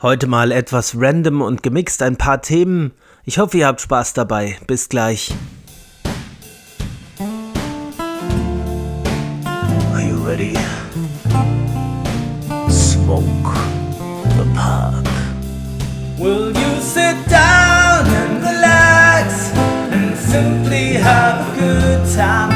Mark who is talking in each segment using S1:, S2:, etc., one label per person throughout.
S1: Heute mal etwas random und gemixt, ein paar Themen. Ich hoffe, ihr habt Spaß dabei. Bis gleich.
S2: Are you ready? Smoke the park.
S3: Will you sit down and relax and simply have a good time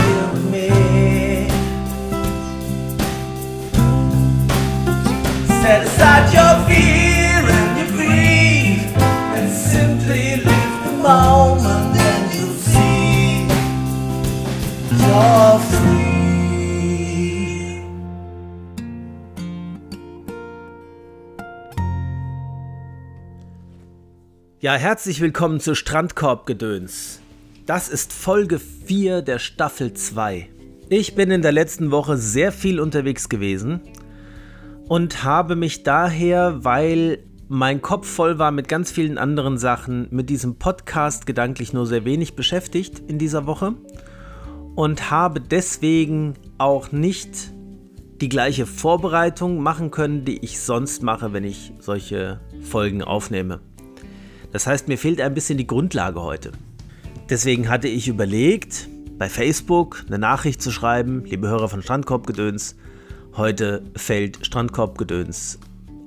S1: Ja, herzlich willkommen zu Strandkorbgedöns. Das ist Folge 4 der Staffel 2. Ich bin in der letzten Woche sehr viel unterwegs gewesen und habe mich daher, weil mein Kopf voll war mit ganz vielen anderen Sachen, mit diesem Podcast gedanklich nur sehr wenig beschäftigt in dieser Woche und habe deswegen auch nicht die gleiche Vorbereitung machen können, die ich sonst mache, wenn ich solche Folgen aufnehme. Das heißt, mir fehlt ein bisschen die Grundlage heute. Deswegen hatte ich überlegt, bei Facebook eine Nachricht zu schreiben, liebe Hörer von Strandkorbgedöns, heute fällt Strandkorbgedöns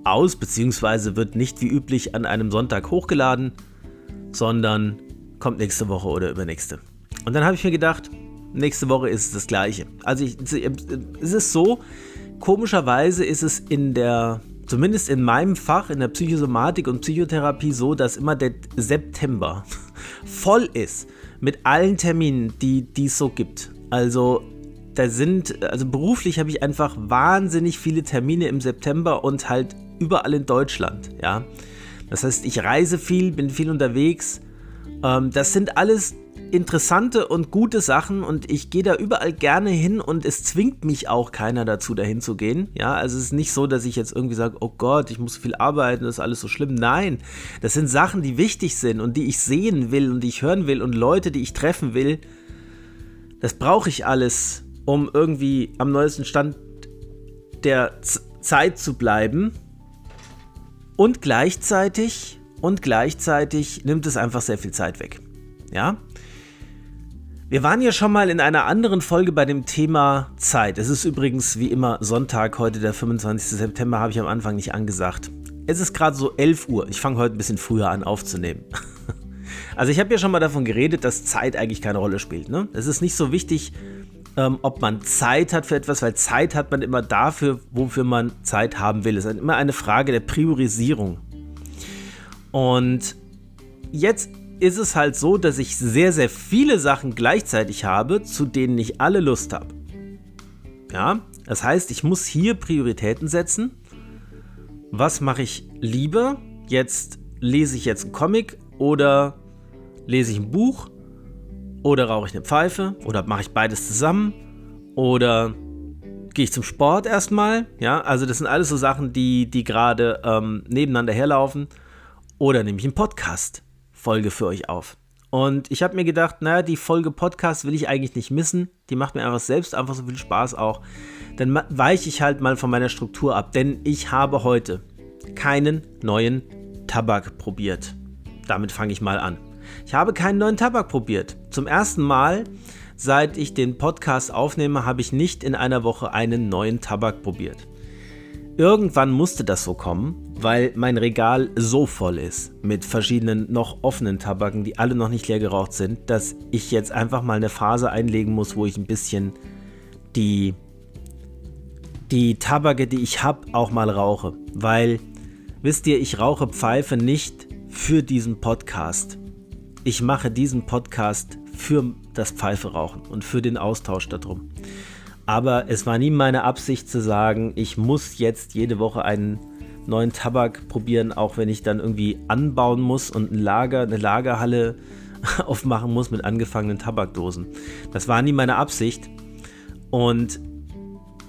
S1: aus, beziehungsweise wird nicht wie üblich an einem Sonntag hochgeladen, sondern kommt nächste Woche oder übernächste. Und dann habe ich mir gedacht, nächste Woche ist es das gleiche. Also ich, es ist so, komischerweise ist es in der zumindest in meinem Fach, in der Psychosomatik und Psychotherapie, so, dass immer der September voll ist mit allen Terminen, die es so gibt. Also da sind, also beruflich habe ich einfach wahnsinnig viele Termine im September und halt überall in Deutschland, ja. Das heißt, ich reise viel, bin viel unterwegs. Ähm, das sind alles interessante und gute Sachen und ich gehe da überall gerne hin und es zwingt mich auch keiner dazu, dahin zu gehen. Ja, also es ist nicht so, dass ich jetzt irgendwie sage, oh Gott, ich muss viel arbeiten, das ist alles so schlimm. Nein, das sind Sachen, die wichtig sind und die ich sehen will und die ich hören will und Leute, die ich treffen will. Das brauche ich alles, um irgendwie am neuesten Stand der Z Zeit zu bleiben. Und gleichzeitig, und gleichzeitig nimmt es einfach sehr viel Zeit weg. Ja? Wir waren ja schon mal in einer anderen Folge bei dem Thema Zeit. Es ist übrigens wie immer Sonntag, heute der 25. September, habe ich am Anfang nicht angesagt. Es ist gerade so 11 Uhr. Ich fange heute ein bisschen früher an aufzunehmen. Also ich habe ja schon mal davon geredet, dass Zeit eigentlich keine Rolle spielt. Ne? Es ist nicht so wichtig, ähm, ob man Zeit hat für etwas, weil Zeit hat man immer dafür, wofür man Zeit haben will. Es ist immer eine Frage der Priorisierung. Und jetzt ist es halt so, dass ich sehr, sehr viele Sachen gleichzeitig habe, zu denen ich alle Lust habe. Ja, das heißt, ich muss hier Prioritäten setzen. Was mache ich lieber? Jetzt lese ich jetzt einen Comic oder lese ich ein Buch oder rauche ich eine Pfeife oder mache ich beides zusammen oder gehe ich zum Sport erstmal. Ja, also das sind alles so Sachen, die, die gerade ähm, nebeneinander herlaufen. Oder nehme ich einen Podcast. Folge für euch auf. Und ich habe mir gedacht, naja, die Folge Podcast will ich eigentlich nicht missen. Die macht mir einfach selbst einfach so viel Spaß auch. Dann weiche ich halt mal von meiner Struktur ab, denn ich habe heute keinen neuen Tabak probiert. Damit fange ich mal an. Ich habe keinen neuen Tabak probiert. Zum ersten Mal, seit ich den Podcast aufnehme, habe ich nicht in einer Woche einen neuen Tabak probiert. Irgendwann musste das so kommen, weil mein Regal so voll ist mit verschiedenen noch offenen Tabaken, die alle noch nicht leer geraucht sind, dass ich jetzt einfach mal eine Phase einlegen muss, wo ich ein bisschen die, die Tabake, die ich habe, auch mal rauche. Weil, wisst ihr, ich rauche Pfeife nicht für diesen Podcast. Ich mache diesen Podcast für das Pfeiferauchen und für den Austausch darum. Aber es war nie meine Absicht zu sagen, ich muss jetzt jede Woche einen neuen Tabak probieren, auch wenn ich dann irgendwie anbauen muss und ein Lager, eine Lagerhalle aufmachen muss mit angefangenen Tabakdosen. Das war nie meine Absicht. Und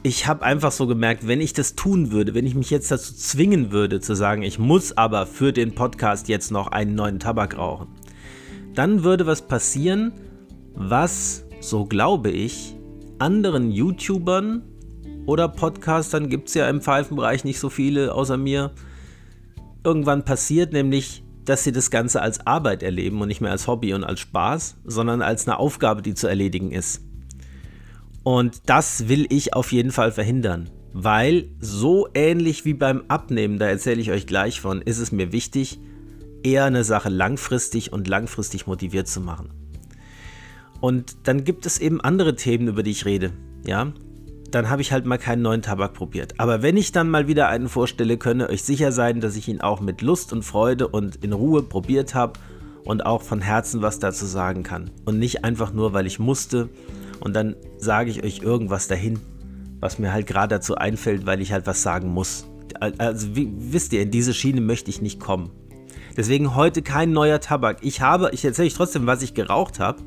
S1: ich habe einfach so gemerkt, wenn ich das tun würde, wenn ich mich jetzt dazu zwingen würde, zu sagen, ich muss aber für den Podcast jetzt noch einen neuen Tabak rauchen, dann würde was passieren, was, so glaube ich, anderen YouTubern oder Podcastern gibt es ja im Pfeifenbereich nicht so viele außer mir, irgendwann passiert, nämlich, dass sie das Ganze als Arbeit erleben und nicht mehr als Hobby und als Spaß, sondern als eine Aufgabe, die zu erledigen ist. Und das will ich auf jeden Fall verhindern, weil so ähnlich wie beim Abnehmen, da erzähle ich euch gleich von, ist es mir wichtig, eher eine Sache langfristig und langfristig motiviert zu machen. Und dann gibt es eben andere Themen, über die ich rede. Ja, dann habe ich halt mal keinen neuen Tabak probiert. Aber wenn ich dann mal wieder einen vorstelle, könne euch sicher sein, dass ich ihn auch mit Lust und Freude und in Ruhe probiert habe und auch von Herzen was dazu sagen kann. Und nicht einfach nur, weil ich musste und dann sage ich euch irgendwas dahin, was mir halt gerade dazu einfällt, weil ich halt was sagen muss. Also wie, wisst ihr, in diese Schiene möchte ich nicht kommen. Deswegen heute kein neuer Tabak. Ich habe, ich erzähle euch trotzdem, was ich geraucht habe.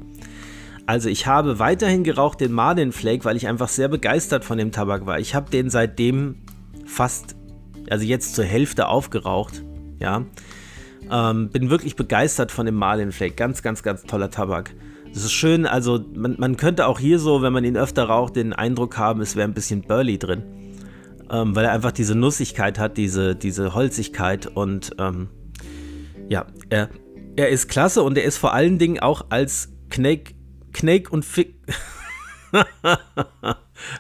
S1: Also ich habe weiterhin geraucht den Marlin Flake, weil ich einfach sehr begeistert von dem Tabak war. Ich habe den seitdem fast, also jetzt zur Hälfte aufgeraucht. Ja, ähm, bin wirklich begeistert von dem Marlin Flake. Ganz, ganz, ganz toller Tabak. Das ist schön, also man, man könnte auch hier so, wenn man ihn öfter raucht, den Eindruck haben, es wäre ein bisschen Burley drin. Ähm, weil er einfach diese Nussigkeit hat, diese, diese Holzigkeit und ähm, ja, er, er ist klasse und er ist vor allen Dingen auch als Knake Knake und Fick.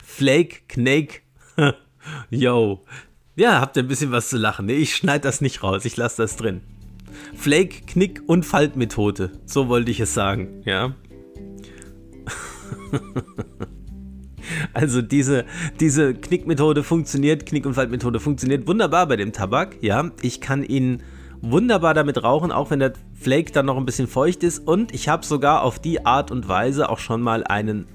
S1: Flake, Knake. Yo. Ja, habt ihr ein bisschen was zu lachen. Nee, ich schneide das nicht raus. Ich lasse das drin. Flake, Knick und Faltmethode. So wollte ich es sagen, ja. Also diese, diese Knickmethode funktioniert, Knick- und Faltmethode funktioniert wunderbar bei dem Tabak, ja. Ich kann ihn wunderbar damit rauchen, auch wenn der Flake dann noch ein bisschen feucht ist. Und ich habe sogar auf die Art und Weise auch schon mal einen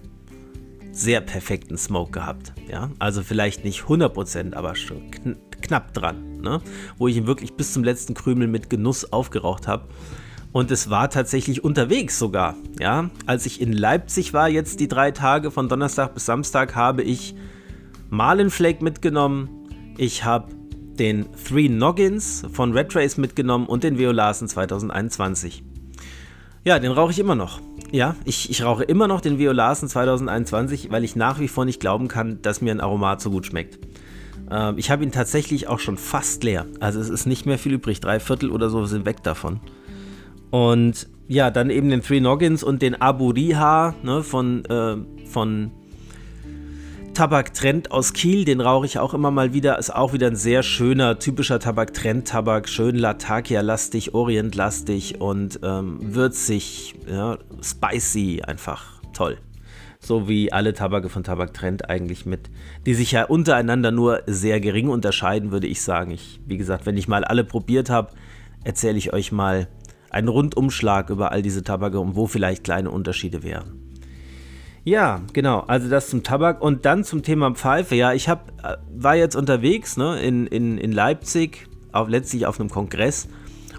S1: sehr perfekten Smoke gehabt. Ja? Also vielleicht nicht 100%, aber schon kn knapp dran. Ne? Wo ich ihn wirklich bis zum letzten Krümel mit Genuss aufgeraucht habe. Und es war tatsächlich unterwegs sogar. Ja? Als ich in Leipzig war, jetzt die drei Tage von Donnerstag bis Samstag, habe ich Malenflake mitgenommen. Ich habe den Three Noggins von Red Trace mitgenommen und den Violasen 2021. Ja, den rauche ich immer noch. Ja, ich, ich rauche immer noch den Violasen 2021, weil ich nach wie vor nicht glauben kann, dass mir ein Aromat so gut schmeckt. Äh, ich habe ihn tatsächlich auch schon fast leer. Also es ist nicht mehr viel übrig. Drei Viertel oder so sind weg davon. Und ja, dann eben den Three Noggins und den Abu Riha ne, von, äh, von Tabak-Trend aus Kiel, den rauche ich auch immer mal wieder. Ist auch wieder ein sehr schöner, typischer Tabak-Trend-Tabak. Schön Latakia-lastig, Orient-lastig und ähm, würzig, ja, spicy, einfach toll. So wie alle Tabake von Tabak-Trend eigentlich mit, die sich ja untereinander nur sehr gering unterscheiden, würde ich sagen. Ich, wie gesagt, wenn ich mal alle probiert habe, erzähle ich euch mal einen Rundumschlag über all diese Tabake und wo vielleicht kleine Unterschiede wären. Ja, genau. Also das zum Tabak und dann zum Thema Pfeife. Ja, ich hab, äh, war jetzt unterwegs ne, in, in, in Leipzig, auf, letztlich auf einem Kongress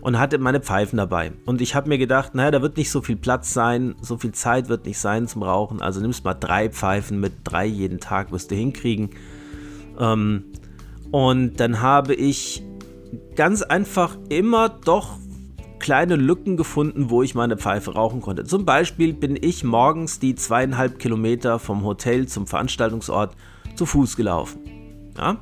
S1: und hatte meine Pfeifen dabei. Und ich habe mir gedacht, naja, da wird nicht so viel Platz sein, so viel Zeit wird nicht sein zum Rauchen. Also nimmst mal drei Pfeifen mit, drei jeden Tag wirst du hinkriegen. Ähm, und dann habe ich ganz einfach immer doch kleine Lücken gefunden, wo ich meine Pfeife rauchen konnte. Zum Beispiel bin ich morgens die zweieinhalb Kilometer vom Hotel zum Veranstaltungsort zu Fuß gelaufen. Ja?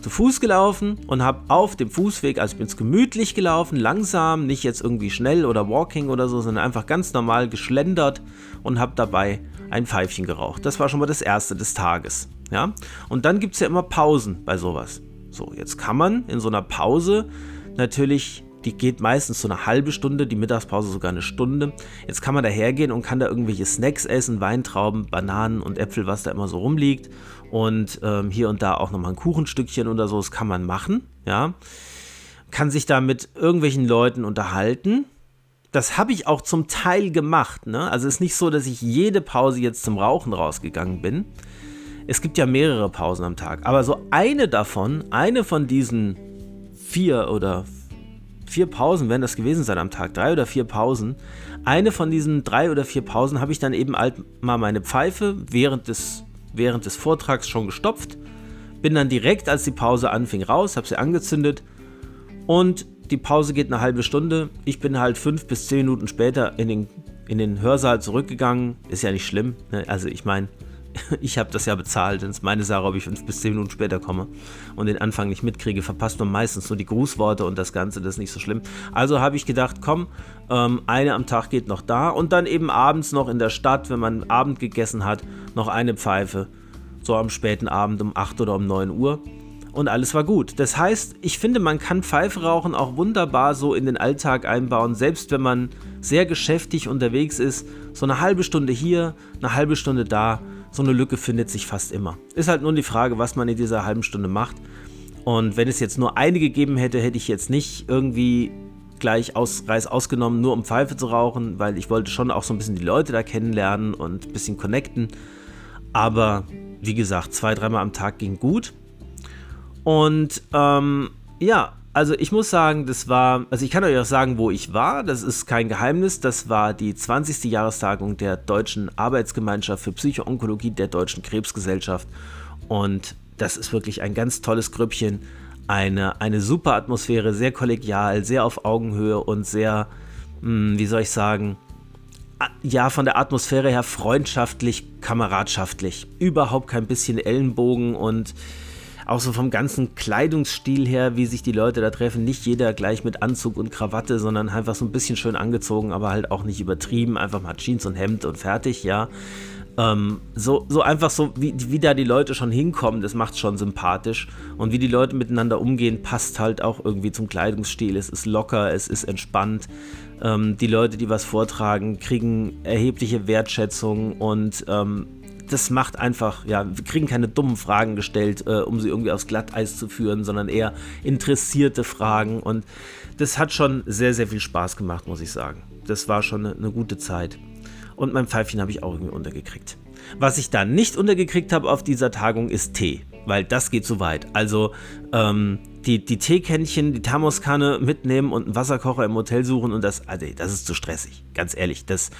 S1: Zu Fuß gelaufen und habe auf dem Fußweg, also ich bin es gemütlich gelaufen, langsam, nicht jetzt irgendwie schnell oder walking oder so, sondern einfach ganz normal geschlendert und habe dabei ein Pfeifchen geraucht. Das war schon mal das erste des Tages. Ja? Und dann gibt es ja immer Pausen bei sowas. So, jetzt kann man in so einer Pause natürlich die geht meistens so eine halbe Stunde, die Mittagspause sogar eine Stunde. Jetzt kann man da hergehen und kann da irgendwelche Snacks essen, Weintrauben, Bananen und Äpfel, was da immer so rumliegt. Und ähm, hier und da auch nochmal ein Kuchenstückchen oder so, das kann man machen, ja. Kann sich da mit irgendwelchen Leuten unterhalten. Das habe ich auch zum Teil gemacht. Ne? Also es ist nicht so, dass ich jede Pause jetzt zum Rauchen rausgegangen bin. Es gibt ja mehrere Pausen am Tag. Aber so eine davon, eine von diesen vier oder vier Pausen werden das gewesen sein am Tag, drei oder vier Pausen. Eine von diesen drei oder vier Pausen habe ich dann eben halt mal meine Pfeife während des, während des Vortrags schon gestopft. Bin dann direkt, als die Pause anfing, raus, habe sie angezündet und die Pause geht eine halbe Stunde. Ich bin halt fünf bis zehn Minuten später in den, in den Hörsaal zurückgegangen. Ist ja nicht schlimm. Ne? Also ich meine, ich habe das ja bezahlt. Das ist meine Sache, ob ich fünf bis zehn Minuten später komme und den Anfang nicht mitkriege. Verpasst man meistens nur die Grußworte und das Ganze, das ist nicht so schlimm. Also habe ich gedacht, komm, ähm, eine am Tag geht noch da und dann eben abends noch in der Stadt, wenn man Abend gegessen hat, noch eine Pfeife. So am späten Abend um 8 oder um 9 Uhr und alles war gut. Das heißt, ich finde, man kann Pfeife rauchen auch wunderbar so in den Alltag einbauen, selbst wenn man sehr geschäftig unterwegs ist. So eine halbe Stunde hier, eine halbe Stunde da, so eine Lücke findet sich fast immer. Ist halt nur die Frage, was man in dieser halben Stunde macht. Und wenn es jetzt nur eine gegeben hätte, hätte ich jetzt nicht irgendwie gleich aus, Reis ausgenommen, nur um Pfeife zu rauchen, weil ich wollte schon auch so ein bisschen die Leute da kennenlernen und ein bisschen connecten. Aber wie gesagt, zwei, dreimal am Tag ging gut. Und ähm, ja, also ich muss sagen, das war, also ich kann euch auch sagen, wo ich war, das ist kein Geheimnis, das war die 20. Jahrestagung der Deutschen Arbeitsgemeinschaft für Psychoonkologie der Deutschen Krebsgesellschaft und das ist wirklich ein ganz tolles Grüppchen, eine, eine super Atmosphäre, sehr kollegial, sehr auf Augenhöhe und sehr, mh, hm, wie soll ich sagen, ja, von der Atmosphäre her freundschaftlich, kameradschaftlich. Überhaupt kein bisschen Ellenbogen und auch so vom ganzen Kleidungsstil her, wie sich die Leute da treffen. Nicht jeder gleich mit Anzug und Krawatte, sondern einfach so ein bisschen schön angezogen, aber halt auch nicht übertrieben. Einfach mal Jeans und Hemd und fertig, ja. Ähm, so, so einfach so, wie, wie da die Leute schon hinkommen, das macht schon sympathisch. Und wie die Leute miteinander umgehen, passt halt auch irgendwie zum Kleidungsstil. Es ist locker, es ist entspannt. Ähm, die Leute, die was vortragen, kriegen erhebliche Wertschätzung und ähm, das macht einfach, ja, wir kriegen keine dummen Fragen gestellt, äh, um sie irgendwie aufs Glatteis zu führen, sondern eher interessierte Fragen. Und das hat schon sehr, sehr viel Spaß gemacht, muss ich sagen. Das war schon eine, eine gute Zeit. Und mein Pfeifchen habe ich auch irgendwie untergekriegt. Was ich da nicht untergekriegt habe auf dieser Tagung ist Tee, weil das geht zu weit. Also ähm, die, die Teekännchen, die Thermoskanne mitnehmen und einen Wasserkocher im Hotel suchen und das, also das ist zu stressig, ganz ehrlich. Das,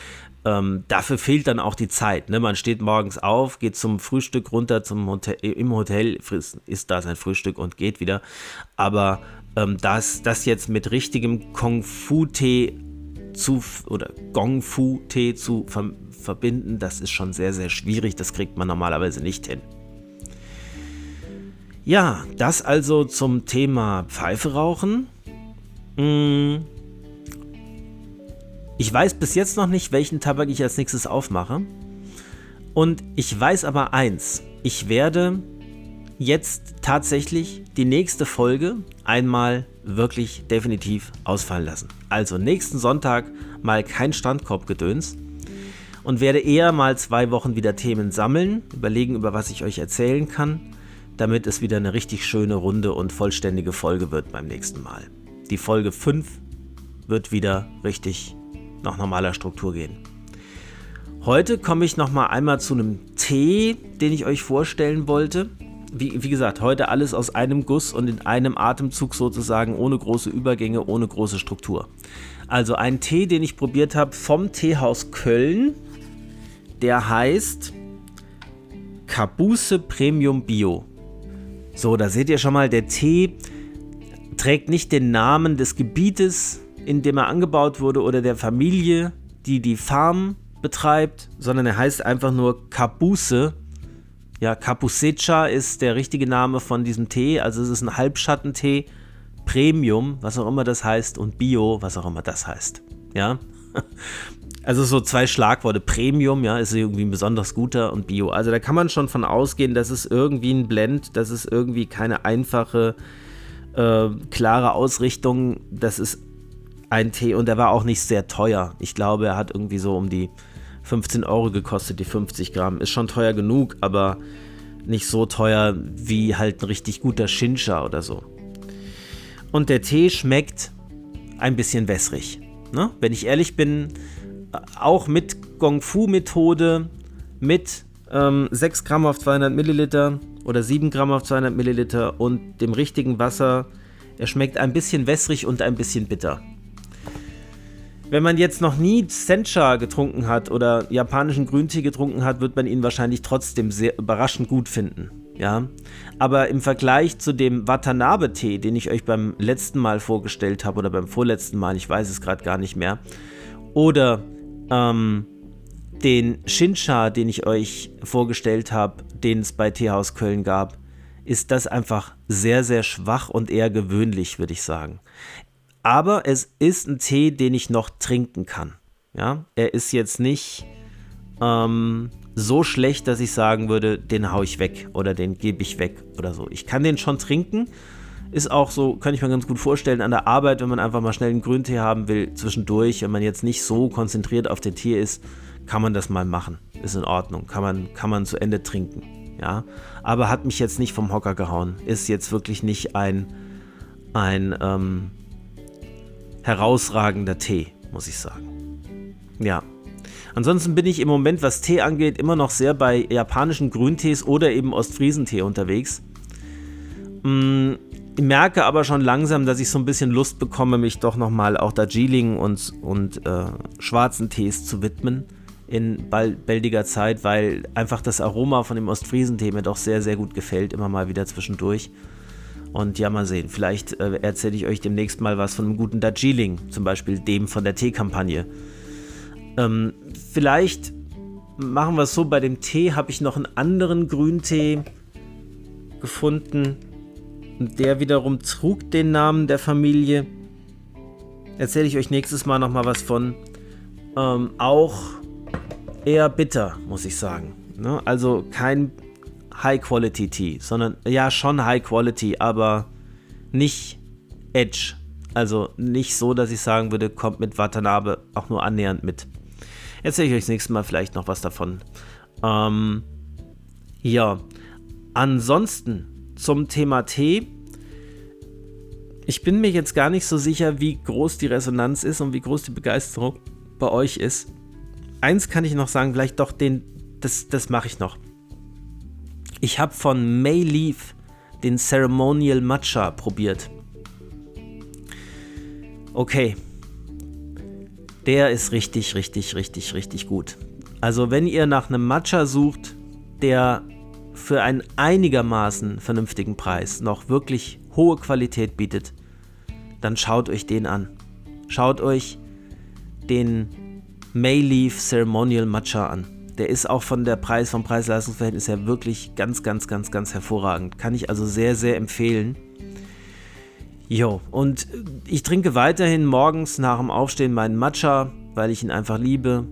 S1: ähm, dafür fehlt dann auch die Zeit. Ne? Man steht morgens auf, geht zum Frühstück runter zum Hotel, im Hotel, frisst, isst da sein Frühstück und geht wieder. Aber ähm, das, das jetzt mit richtigem Kung Fu Tee zu oder Gong Fu Tee zu ver verbinden, das ist schon sehr, sehr schwierig. Das kriegt man normalerweise nicht hin. Ja, das also zum Thema Pfeife rauchen. Hm. Ich weiß bis jetzt noch nicht, welchen Tabak ich als nächstes aufmache. Und ich weiß aber eins, ich werde jetzt tatsächlich die nächste Folge einmal wirklich definitiv ausfallen lassen. Also nächsten Sonntag mal kein Strandkorbgedöns und werde eher mal zwei Wochen wieder Themen sammeln, überlegen, über was ich euch erzählen kann damit es wieder eine richtig schöne, runde und vollständige Folge wird beim nächsten Mal. Die Folge 5 wird wieder richtig nach normaler Struktur gehen. Heute komme ich noch mal einmal zu einem Tee, den ich euch vorstellen wollte. Wie, wie, gesagt, heute alles aus einem Guss und in einem Atemzug sozusagen, ohne große Übergänge, ohne große Struktur. Also ein Tee, den ich probiert habe vom Teehaus Köln. Der heißt Kabuse Premium Bio. So, da seht ihr schon mal, der Tee trägt nicht den Namen des Gebietes, in dem er angebaut wurde oder der Familie, die die Farm betreibt, sondern er heißt einfach nur Kabuse. Ja, Kapusecha ist der richtige Name von diesem Tee, also es ist ein Halbschattentee, Premium, was auch immer das heißt, und Bio, was auch immer das heißt. Ja, also so zwei Schlagworte. Premium, ja, ist irgendwie ein besonders guter und Bio. Also da kann man schon von ausgehen, dass es irgendwie ein Blend, das ist irgendwie keine einfache, äh, klare Ausrichtung. Das ist ein Tee und der war auch nicht sehr teuer. Ich glaube, er hat irgendwie so um die 15 Euro gekostet, die 50 Gramm. Ist schon teuer genug, aber nicht so teuer wie halt ein richtig guter Shincha oder so. Und der Tee schmeckt ein bisschen wässrig. Ne? Wenn ich ehrlich bin, auch mit Gong Fu-Methode, mit ähm, 6 Gramm auf 200 Milliliter oder 7 Gramm auf 200 Milliliter und dem richtigen Wasser. Er schmeckt ein bisschen wässrig und ein bisschen bitter. Wenn man jetzt noch nie Sencha getrunken hat oder japanischen Grüntee getrunken hat, wird man ihn wahrscheinlich trotzdem sehr überraschend gut finden. Ja, aber im Vergleich zu dem Watanabe-Tee, den ich euch beim letzten Mal vorgestellt habe oder beim vorletzten Mal, ich weiß es gerade gar nicht mehr, oder ähm, den Shinsha, den ich euch vorgestellt habe, den es bei Teehaus Köln gab, ist das einfach sehr, sehr schwach und eher gewöhnlich, würde ich sagen. Aber es ist ein Tee, den ich noch trinken kann. Ja, er ist jetzt nicht ähm, so schlecht, dass ich sagen würde, den hau ich weg oder den gebe ich weg oder so. Ich kann den schon trinken. Ist auch so, kann ich mir ganz gut vorstellen, an der Arbeit, wenn man einfach mal schnell einen Grüntee haben will, zwischendurch, wenn man jetzt nicht so konzentriert auf den Tee ist, kann man das mal machen. Ist in Ordnung. Kann man, kann man zu Ende trinken. Ja. Aber hat mich jetzt nicht vom Hocker gehauen. Ist jetzt wirklich nicht ein, ein ähm, herausragender Tee, muss ich sagen. Ja. Ansonsten bin ich im Moment, was Tee angeht, immer noch sehr bei japanischen Grüntees oder eben Ostfriesentee unterwegs. Mm, ich merke aber schon langsam, dass ich so ein bisschen Lust bekomme, mich doch nochmal auch Darjeeling und, und äh, schwarzen Tees zu widmen in baldiger Zeit, weil einfach das Aroma von dem Ostfriesentee mir doch sehr, sehr gut gefällt, immer mal wieder zwischendurch. Und ja, mal sehen. Vielleicht äh, erzähle ich euch demnächst mal was von einem guten Darjeeling, zum Beispiel dem von der Teekampagne. Ähm, vielleicht machen wir es so, bei dem Tee habe ich noch einen anderen Grüntee gefunden. Der wiederum trug den Namen der Familie. Erzähle ich euch nächstes Mal nochmal was von. Ähm, auch eher bitter, muss ich sagen. Ne? Also kein High-Quality-Tee, sondern ja schon High-Quality, aber nicht Edge. Also nicht so, dass ich sagen würde, kommt mit Watanabe auch nur annähernd mit. Erzähle ich euch das nächste Mal vielleicht noch was davon. Ähm, ja, ansonsten zum Thema Tee. Ich bin mir jetzt gar nicht so sicher, wie groß die Resonanz ist und wie groß die Begeisterung bei euch ist. Eins kann ich noch sagen, vielleicht doch den, das, das mache ich noch. Ich habe von Mayleaf den Ceremonial Matcha probiert. Okay. Der ist richtig, richtig, richtig, richtig gut. Also wenn ihr nach einem Matcha sucht, der für einen einigermaßen vernünftigen Preis noch wirklich hohe Qualität bietet, dann schaut euch den an. Schaut euch den Mayleaf Ceremonial Matcha an. Der ist auch von der Preis, vom Preis-Leistungs-Verhältnis her wirklich ganz, ganz, ganz, ganz hervorragend. Kann ich also sehr, sehr empfehlen. Jo, und ich trinke weiterhin morgens nach dem Aufstehen meinen Matcha, weil ich ihn einfach liebe.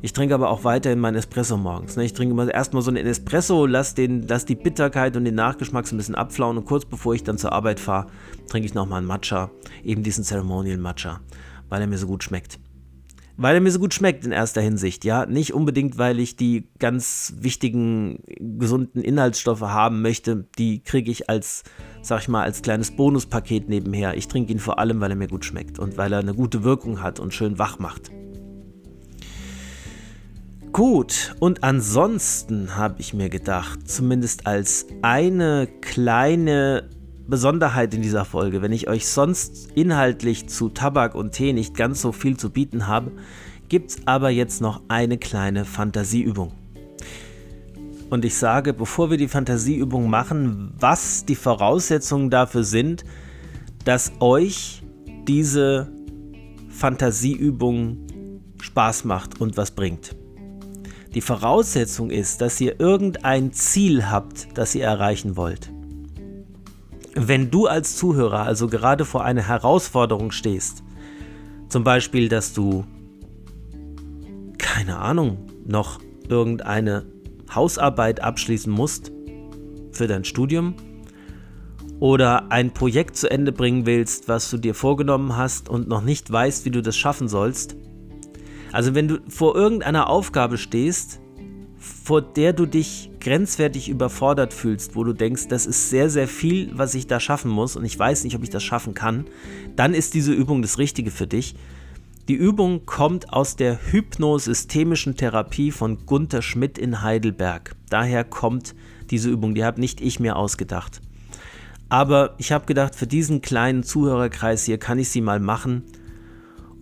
S1: Ich trinke aber auch weiterhin meinen Espresso morgens. Ne? Ich trinke erstmal so einen Espresso, lass, den, lass die Bitterkeit und den Nachgeschmack so ein bisschen abflauen und kurz bevor ich dann zur Arbeit fahre, trinke ich nochmal einen Matcha, eben diesen Ceremonial Matcha, weil er mir so gut schmeckt weil er mir so gut schmeckt in erster Hinsicht, ja. Nicht unbedingt, weil ich die ganz wichtigen, gesunden Inhaltsstoffe haben möchte. Die kriege ich als, sag ich mal, als kleines Bonuspaket nebenher. Ich trinke ihn vor allem, weil er mir gut schmeckt und weil er eine gute Wirkung hat und schön wach macht. Gut, und ansonsten habe ich mir gedacht, zumindest als eine kleine Besonderheit in dieser Folge. Wenn ich euch sonst inhaltlich zu Tabak und Tee nicht ganz so viel zu bieten habe, gibt es aber jetzt noch eine kleine Fantasieübung. Und ich sage, bevor wir die Fantasieübung machen, was die Voraussetzungen dafür sind, dass euch diese Fantasieübung Spaß macht und was bringt. Die Voraussetzung ist, dass ihr irgendein Ziel habt, das ihr erreichen wollt. Wenn du als Zuhörer also gerade vor einer Herausforderung stehst, zum Beispiel, dass du, keine Ahnung, noch irgendeine Hausarbeit abschließen musst für dein Studium oder ein Projekt zu Ende bringen willst, was du dir vorgenommen hast und noch nicht weißt, wie du das schaffen sollst. Also wenn du vor irgendeiner Aufgabe stehst, vor der du dich grenzwertig überfordert fühlst, wo du denkst, das ist sehr, sehr viel, was ich da schaffen muss und ich weiß nicht, ob ich das schaffen kann, dann ist diese Übung das Richtige für dich. Die Übung kommt aus der hypnosystemischen Therapie von Gunther Schmidt in Heidelberg. Daher kommt diese Übung, die habe nicht ich mir ausgedacht. Aber ich habe gedacht, für diesen kleinen Zuhörerkreis hier kann ich sie mal machen.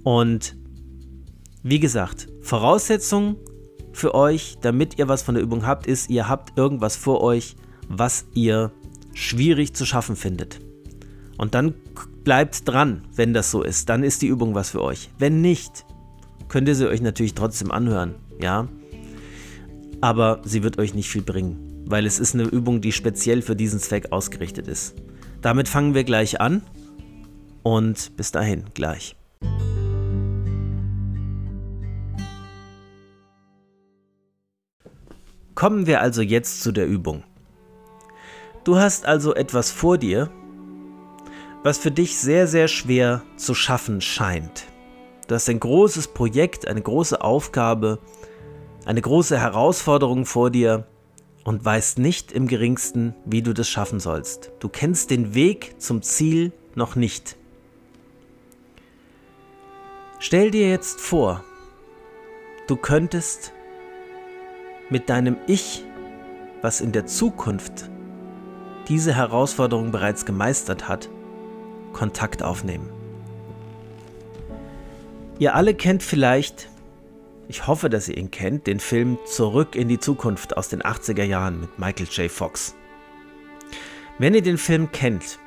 S1: Und wie gesagt, Voraussetzung für euch, damit ihr was von der Übung habt, ist, ihr habt irgendwas vor euch, was ihr schwierig zu schaffen findet. Und dann bleibt dran, wenn das so ist. Dann ist die Übung was für euch. Wenn nicht, könnt ihr sie euch natürlich trotzdem anhören. Ja, aber sie wird euch nicht viel bringen, weil es ist eine Übung, die speziell für diesen Zweck ausgerichtet ist. Damit fangen wir gleich an und bis dahin gleich. Kommen wir also jetzt zu der Übung. Du hast also etwas vor dir, was für dich sehr, sehr schwer zu schaffen scheint. Du hast ein großes Projekt, eine große Aufgabe, eine große Herausforderung vor dir und weißt nicht im geringsten, wie du das schaffen sollst. Du kennst den Weg zum Ziel noch nicht. Stell dir jetzt vor, du könntest mit deinem Ich, was in der Zukunft diese Herausforderung bereits gemeistert hat, Kontakt aufnehmen. Ihr alle kennt vielleicht, ich hoffe, dass ihr ihn kennt, den Film Zurück in die Zukunft aus den 80er Jahren mit Michael J. Fox. Wenn ihr den Film kennt,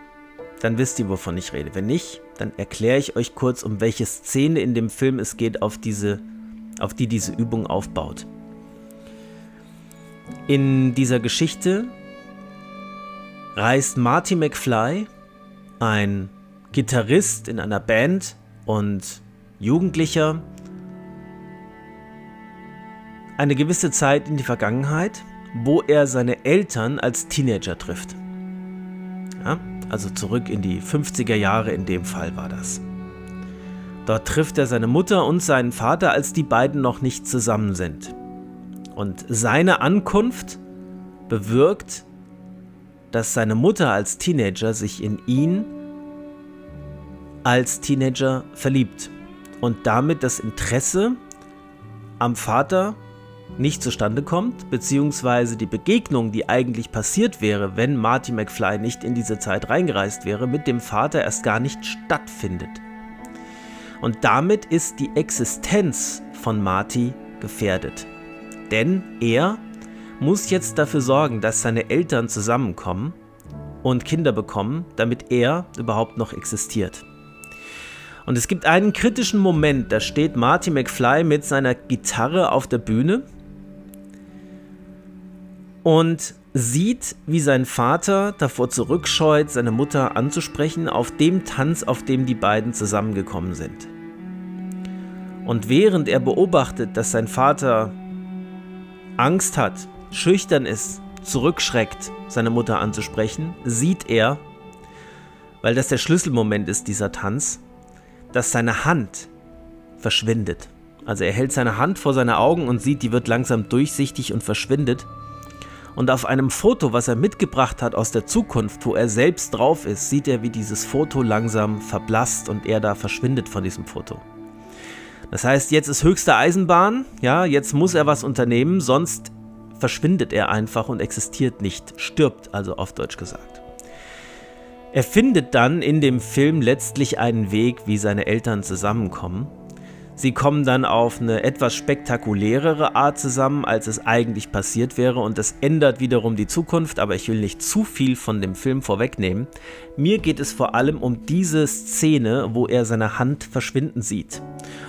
S1: dann wisst ihr, wovon ich rede. Wenn nicht, dann erkläre ich euch kurz, um welche Szene in dem Film es geht, auf, diese, auf die diese Übung aufbaut. In dieser Geschichte reist Marty McFly, ein Gitarrist in einer Band und Jugendlicher, eine gewisse Zeit in die Vergangenheit, wo er seine Eltern als Teenager trifft. Ja, also zurück in die 50er Jahre in dem Fall war das. Dort trifft er seine Mutter und seinen Vater, als die beiden noch nicht zusammen sind. Und seine Ankunft bewirkt, dass seine Mutter als Teenager sich in ihn als Teenager verliebt und damit das Interesse am Vater nicht zustande kommt, beziehungsweise die Begegnung, die eigentlich passiert wäre, wenn Marty McFly nicht in diese Zeit reingereist wäre, mit dem Vater erst gar nicht stattfindet. Und damit ist die Existenz von Marty gefährdet. Denn er muss jetzt dafür sorgen, dass seine Eltern zusammenkommen und Kinder bekommen, damit er überhaupt noch existiert. Und es gibt einen kritischen Moment, da steht Marty McFly mit seiner Gitarre auf der Bühne und sieht, wie sein Vater davor zurückscheut, seine Mutter anzusprechen auf dem Tanz, auf dem die beiden zusammengekommen sind. Und während er beobachtet, dass sein Vater Angst hat, schüchtern ist, zurückschreckt, seine Mutter anzusprechen, sieht er, weil das der Schlüsselmoment ist, dieser Tanz, dass seine Hand verschwindet. Also er hält seine Hand vor seine Augen und sieht, die wird langsam durchsichtig und verschwindet. Und auf einem Foto, was er mitgebracht hat aus der Zukunft, wo er selbst drauf ist, sieht er, wie dieses Foto langsam verblasst und er da verschwindet von diesem Foto. Das heißt, jetzt ist höchste Eisenbahn, ja, jetzt muss er was unternehmen, sonst verschwindet er einfach und existiert nicht, stirbt also auf Deutsch gesagt. Er findet dann in dem Film letztlich einen Weg, wie seine Eltern zusammenkommen Sie kommen dann auf eine etwas spektakulärere Art zusammen, als es eigentlich passiert wäre und das ändert wiederum die Zukunft, aber ich will nicht zu viel von dem Film vorwegnehmen. Mir geht es vor allem um diese Szene, wo er seine Hand verschwinden sieht.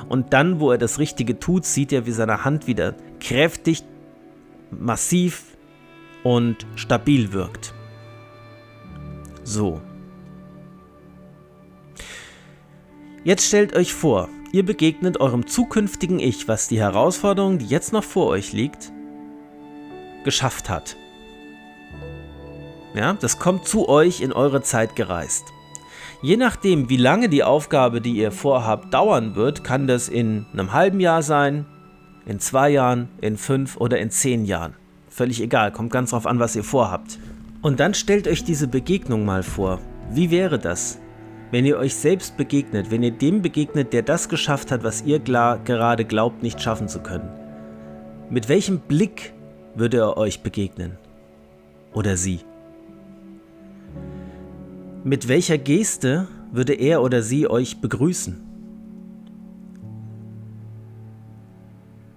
S1: Und dann, wo er das Richtige tut, sieht er, wie seine Hand wieder kräftig, massiv und stabil wirkt. So. Jetzt stellt euch vor, Ihr begegnet eurem zukünftigen Ich, was die Herausforderung, die jetzt noch vor euch liegt, geschafft hat. Ja, das kommt zu euch in eure Zeit gereist. Je nachdem, wie lange die Aufgabe, die ihr vorhabt, dauern wird, kann das in einem halben Jahr sein, in zwei Jahren, in fünf oder in zehn Jahren. Völlig egal, kommt ganz drauf an, was ihr vorhabt. Und dann stellt euch diese Begegnung mal vor. Wie wäre das? Wenn ihr euch selbst begegnet, wenn ihr dem begegnet, der das geschafft hat, was ihr gerade glaubt, nicht schaffen zu können, mit welchem Blick würde er euch begegnen? Oder sie? Mit welcher Geste würde er oder sie euch begrüßen?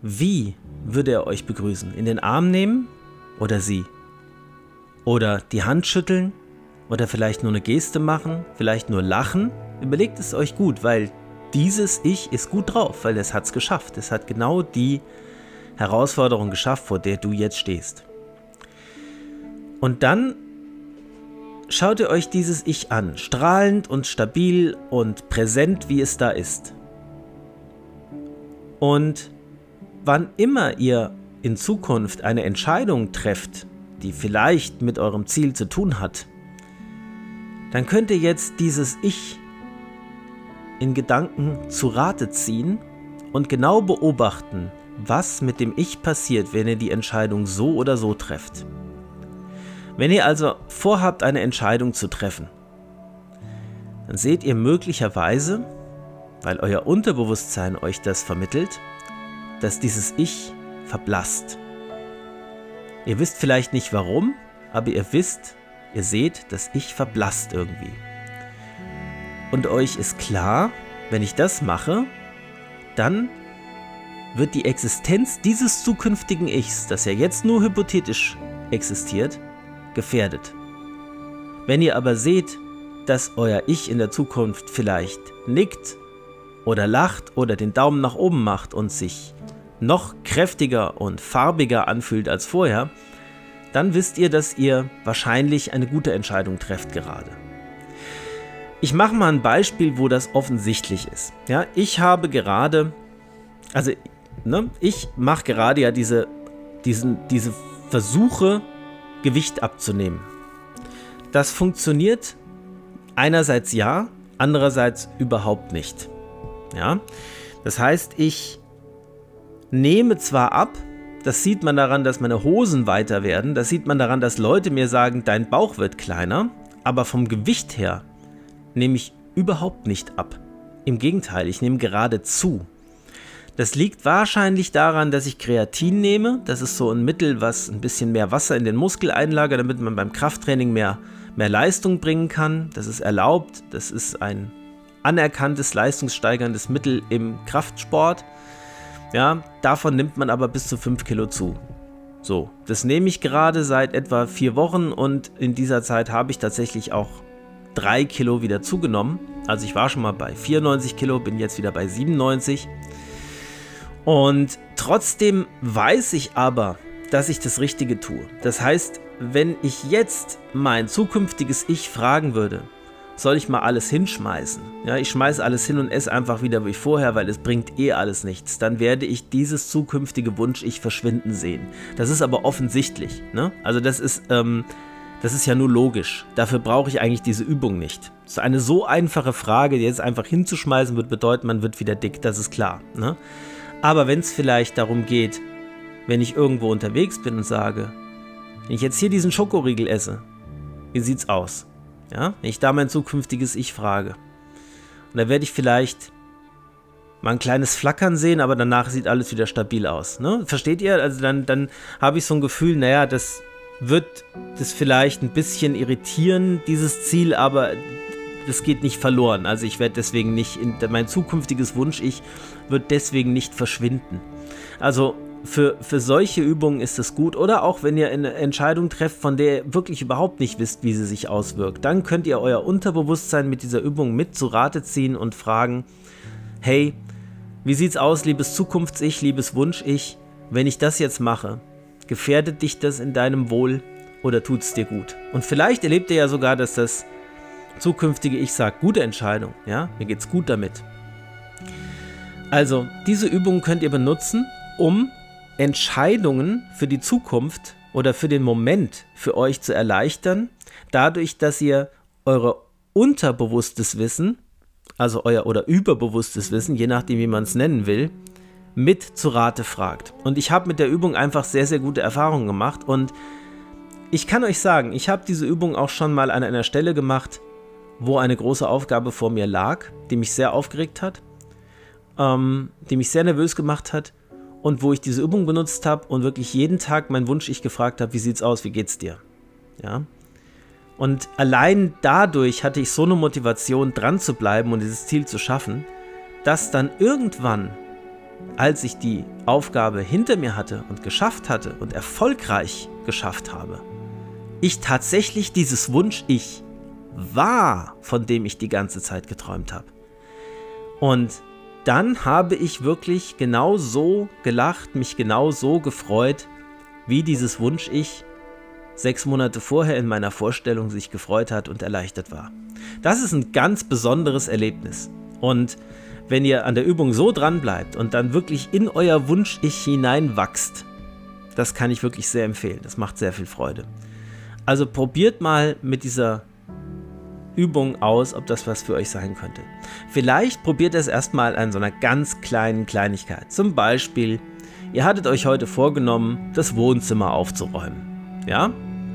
S1: Wie würde er euch begrüßen? In den Arm nehmen oder sie? Oder die Hand schütteln oder vielleicht nur eine Geste machen, vielleicht nur lachen. Überlegt es euch gut, weil dieses Ich ist gut drauf, weil es hat es geschafft. Es hat genau die Herausforderung geschafft, vor der du jetzt stehst. Und dann schaut ihr euch dieses Ich an, strahlend und stabil und präsent, wie es da ist. Und wann immer ihr in Zukunft eine Entscheidung trefft, die vielleicht mit eurem Ziel zu tun hat, dann könnt ihr jetzt dieses Ich in Gedanken zu Rate ziehen und genau beobachten, was mit dem Ich passiert, wenn ihr die Entscheidung so oder so trefft. Wenn ihr also vorhabt, eine Entscheidung zu treffen, dann seht ihr möglicherweise, weil euer Unterbewusstsein euch das vermittelt, dass dieses Ich verblasst. Ihr wisst vielleicht nicht warum, aber ihr wisst, ihr seht, das Ich verblasst irgendwie. Und euch ist klar, wenn ich das mache, dann wird die Existenz dieses zukünftigen Ichs, das ja jetzt nur hypothetisch existiert, gefährdet. Wenn ihr aber seht, dass euer Ich in der Zukunft vielleicht nickt oder lacht oder den Daumen nach oben macht und sich noch kräftiger und farbiger anfühlt als vorher, dann wisst ihr, dass ihr wahrscheinlich eine gute Entscheidung trefft gerade. Ich mache mal ein Beispiel, wo das offensichtlich ist. Ja, ich habe gerade, also ne, ich mache gerade ja diese, diesen, diese Versuche, Gewicht abzunehmen. Das funktioniert einerseits ja, andererseits überhaupt nicht. Ja, das heißt, ich nehme zwar ab, das sieht man daran, dass meine Hosen weiter werden, das sieht man daran, dass Leute mir sagen, dein Bauch wird kleiner, aber vom Gewicht her nehme ich überhaupt nicht ab. Im Gegenteil, ich nehme gerade zu. Das liegt wahrscheinlich daran, dass ich Kreatin nehme. Das ist so ein Mittel, was ein bisschen mehr Wasser in den Muskel einlagert, damit man beim Krafttraining mehr, mehr Leistung bringen kann. Das ist erlaubt. Das ist ein anerkanntes leistungssteigerndes Mittel im Kraftsport. Ja, davon nimmt man aber bis zu 5 Kilo zu. So, das nehme ich gerade seit etwa vier Wochen und in dieser Zeit habe ich tatsächlich auch 3 Kilo wieder zugenommen. Also ich war schon mal bei 94 Kilo, bin jetzt wieder bei 97. Und trotzdem weiß ich aber, dass ich das Richtige tue. Das heißt, wenn ich jetzt mein zukünftiges Ich fragen würde, soll ich mal alles hinschmeißen? Ja, ich schmeiße alles hin und esse einfach wieder wie vorher, weil es bringt eh alles nichts. Dann werde ich dieses zukünftige Wunsch-Ich verschwinden sehen. Das ist aber offensichtlich. Ne? Also das ist, ähm, das ist ja nur logisch. Dafür brauche ich eigentlich diese Übung nicht. Ist eine so einfache Frage, die jetzt einfach hinzuschmeißen wird bedeuten, man wird wieder dick. Das ist klar. Ne? Aber wenn es vielleicht darum geht, wenn ich irgendwo unterwegs bin und sage, wenn ich jetzt hier diesen Schokoriegel esse, wie sieht's aus? Ja, wenn ich da mein zukünftiges Ich frage. Und da werde ich vielleicht mal ein kleines Flackern sehen, aber danach sieht alles wieder stabil aus. Ne? Versteht ihr? Also dann, dann habe ich so ein Gefühl, naja, das wird das vielleicht ein bisschen irritieren, dieses Ziel, aber das geht nicht verloren. Also ich werde deswegen nicht, in, mein zukünftiges Wunsch-Ich wird deswegen nicht verschwinden. Also für, für solche Übungen ist es gut. Oder auch wenn ihr eine Entscheidung trefft, von der ihr wirklich überhaupt nicht wisst, wie sie sich auswirkt. Dann könnt ihr euer Unterbewusstsein mit dieser Übung mit zu Rate ziehen und fragen, hey, wie sieht's aus, liebes Zukunfts-Ich, liebes Wunsch-Ich, wenn ich das jetzt mache? Gefährdet dich das in deinem Wohl oder tut es dir gut? Und vielleicht erlebt ihr ja sogar, dass das zukünftige Ich sagt, gute Entscheidung, ja, mir geht's gut damit. Also, diese Übung könnt ihr benutzen, um Entscheidungen für die Zukunft oder für den Moment für euch zu erleichtern, dadurch, dass ihr eure unterbewusstes Wissen, also euer oder überbewusstes Wissen, je nachdem, wie man es nennen will, mit zu Rate fragt. Und ich habe mit der Übung einfach sehr, sehr gute Erfahrungen gemacht und ich kann euch sagen, ich habe diese Übung auch schon mal an einer Stelle gemacht, wo eine große Aufgabe vor mir lag, die mich sehr aufgeregt hat, ähm, die mich sehr nervös gemacht hat und wo ich diese Übung benutzt habe und wirklich jeden Tag mein Wunsch ich gefragt habe, wie sieht's aus, wie geht's dir? Ja. Und allein dadurch hatte ich so eine Motivation, dran zu bleiben und dieses Ziel zu schaffen, dass dann irgendwann, als ich die Aufgabe hinter mir hatte und geschafft hatte und erfolgreich geschafft habe, ich tatsächlich dieses Wunsch ich war, von dem ich die ganze Zeit geträumt habe. Und dann habe ich wirklich genau so gelacht, mich genau so gefreut, wie dieses Wunsch-Ich sechs Monate vorher in meiner Vorstellung sich gefreut hat und erleichtert war. Das ist ein ganz besonderes Erlebnis. Und wenn ihr an der Übung so dran bleibt und dann wirklich in euer Wunsch-Ich hineinwachst, das kann ich wirklich sehr empfehlen. Das macht sehr viel Freude. Also probiert mal mit dieser Übung aus, ob das was für euch sein könnte. Vielleicht probiert es erstmal an so einer ganz kleinen Kleinigkeit. Zum Beispiel, ihr hattet euch heute vorgenommen, das Wohnzimmer aufzuräumen. Ja?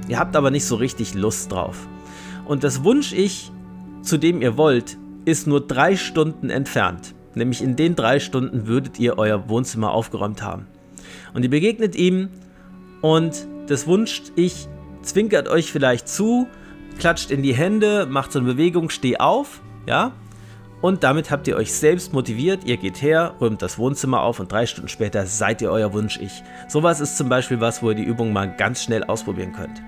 S1: Ihr habt aber nicht so richtig Lust drauf. Und das Wunsch-Ich, zu dem ihr wollt, ist nur drei Stunden entfernt. Nämlich in den drei Stunden würdet ihr euer Wohnzimmer aufgeräumt haben. Und ihr begegnet ihm und das Wunsch-Ich zwinkert euch vielleicht zu, klatscht in die Hände, macht so eine Bewegung, steh auf, ja, und damit habt ihr euch selbst motiviert, ihr geht her, räumt das Wohnzimmer auf und drei Stunden später seid ihr euer Wunsch-Ich. Sowas ist zum Beispiel was, wo ihr die Übung mal ganz schnell ausprobieren könnt.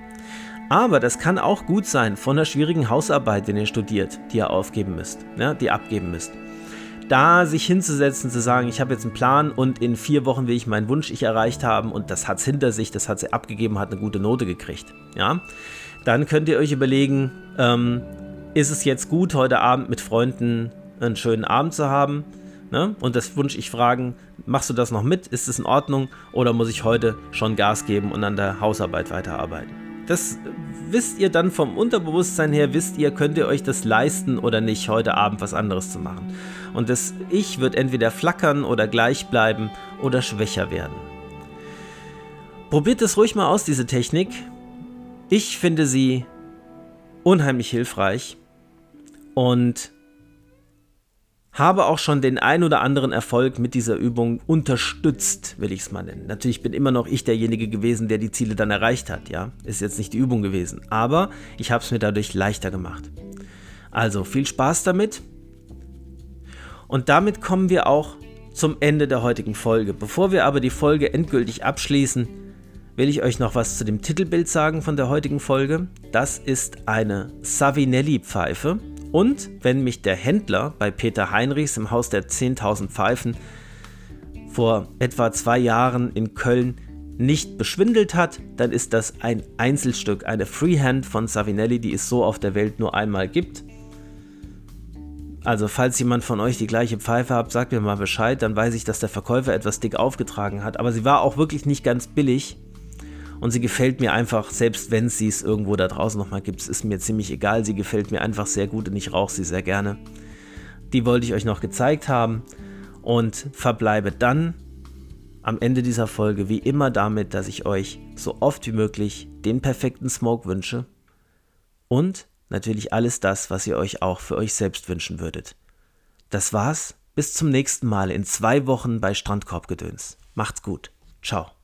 S1: Aber das kann auch gut sein von einer schwierigen Hausarbeit, wenn ihr studiert, die ihr aufgeben müsst, ja, die abgeben müsst. Da sich hinzusetzen, zu sagen, ich habe jetzt einen Plan und in vier Wochen will ich meinen Wunsch ich erreicht haben und das hat es hinter sich, das hat sie abgegeben, hat eine gute Note gekriegt. Ja, dann könnt ihr euch überlegen, ähm, ist es jetzt gut, heute Abend mit Freunden einen schönen Abend zu haben? Ne? Und das wünsche ich fragen, machst du das noch mit? Ist es in Ordnung? Oder muss ich heute schon Gas geben und an der Hausarbeit weiterarbeiten? Das wisst ihr dann vom Unterbewusstsein her, wisst ihr, könnt ihr euch das leisten oder nicht, heute Abend was anderes zu machen. Und das Ich wird entweder flackern oder gleich bleiben oder schwächer werden. Probiert es ruhig mal aus, diese Technik. Ich finde sie unheimlich hilfreich und habe auch schon den ein oder anderen Erfolg mit dieser Übung unterstützt, will ich es mal nennen. Natürlich bin immer noch ich derjenige gewesen, der die Ziele dann erreicht hat, ja. Ist jetzt nicht die Übung gewesen, aber ich habe es mir dadurch leichter gemacht. Also viel Spaß damit. Und damit kommen wir auch zum Ende der heutigen Folge. Bevor wir aber die Folge endgültig abschließen, will ich euch noch was zu dem Titelbild sagen von der heutigen Folge. Das ist eine Savinelli-Pfeife. Und wenn mich der Händler bei Peter Heinrichs im Haus der 10.000 Pfeifen vor etwa zwei Jahren in Köln nicht beschwindelt hat, dann ist das ein Einzelstück, eine Freehand von Savinelli, die es so auf der Welt nur einmal gibt. Also falls jemand von euch die gleiche Pfeife hat, sagt mir mal Bescheid, dann weiß ich, dass der Verkäufer etwas dick aufgetragen hat. Aber sie war auch wirklich nicht ganz billig und sie gefällt mir einfach, selbst wenn sie es irgendwo da draußen nochmal gibt, ist mir ziemlich egal. Sie gefällt mir einfach sehr gut und ich rauche sie sehr gerne. Die wollte ich euch noch gezeigt haben und verbleibe dann am Ende dieser Folge wie immer damit, dass ich euch so oft wie möglich den perfekten Smoke wünsche und natürlich alles das, was ihr euch auch für euch selbst wünschen würdet. Das war's. Bis zum nächsten Mal in zwei Wochen bei Strandkorbgedöns. Macht's gut. Ciao.